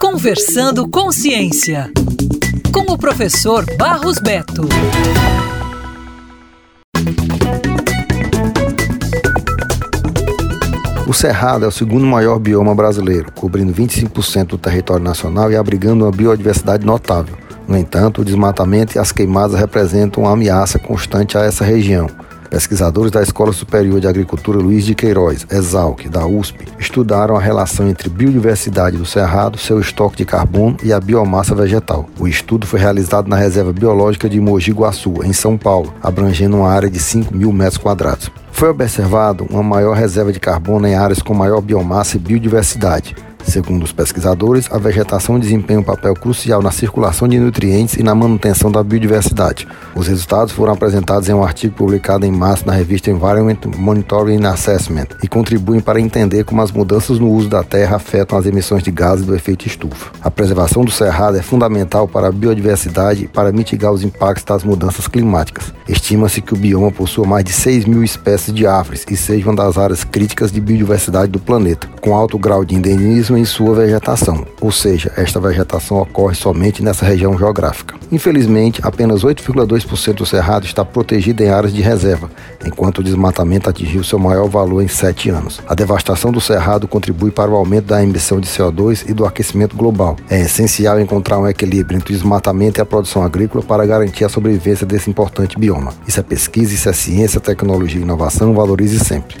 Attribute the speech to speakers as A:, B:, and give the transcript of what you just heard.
A: Conversando com Ciência, com o professor Barros Beto.
B: O Cerrado é o segundo maior bioma brasileiro, cobrindo 25% do território nacional e abrigando uma biodiversidade notável. No entanto, o desmatamento e as queimadas representam uma ameaça constante a essa região. Pesquisadores da Escola Superior de Agricultura Luiz de Queiroz, ESALC, da USP, estudaram a relação entre biodiversidade do cerrado, seu estoque de carbono e a biomassa vegetal. O estudo foi realizado na Reserva Biológica de Mogi Guaçu, em São Paulo, abrangendo uma área de 5 mil metros quadrados. Foi observado uma maior reserva de carbono em áreas com maior biomassa e biodiversidade, Segundo os pesquisadores, a vegetação desempenha um papel crucial na circulação de nutrientes e na manutenção da biodiversidade. Os resultados foram apresentados em um artigo publicado em março na revista Environment Monitoring Assessment e contribuem para entender como as mudanças no uso da terra afetam as emissões de gases do efeito estufa. A preservação do cerrado é fundamental para a biodiversidade e para mitigar os impactos das mudanças climáticas. Estima-se que o bioma possua mais de 6 mil espécies de árvores e seja uma das áreas críticas de biodiversidade do planeta, com alto grau de endemismo em sua vegetação, ou seja, esta vegetação ocorre somente nessa região geográfica. Infelizmente, apenas 8,2% do cerrado está protegido em áreas de reserva, enquanto o desmatamento atingiu seu maior valor em sete anos. A devastação do cerrado contribui para o aumento da emissão de CO2 e do aquecimento global. É essencial encontrar um equilíbrio entre o desmatamento e a produção agrícola para garantir a sobrevivência desse importante bioma. Isso é pesquisa, isso é ciência, tecnologia e inovação, valorize sempre.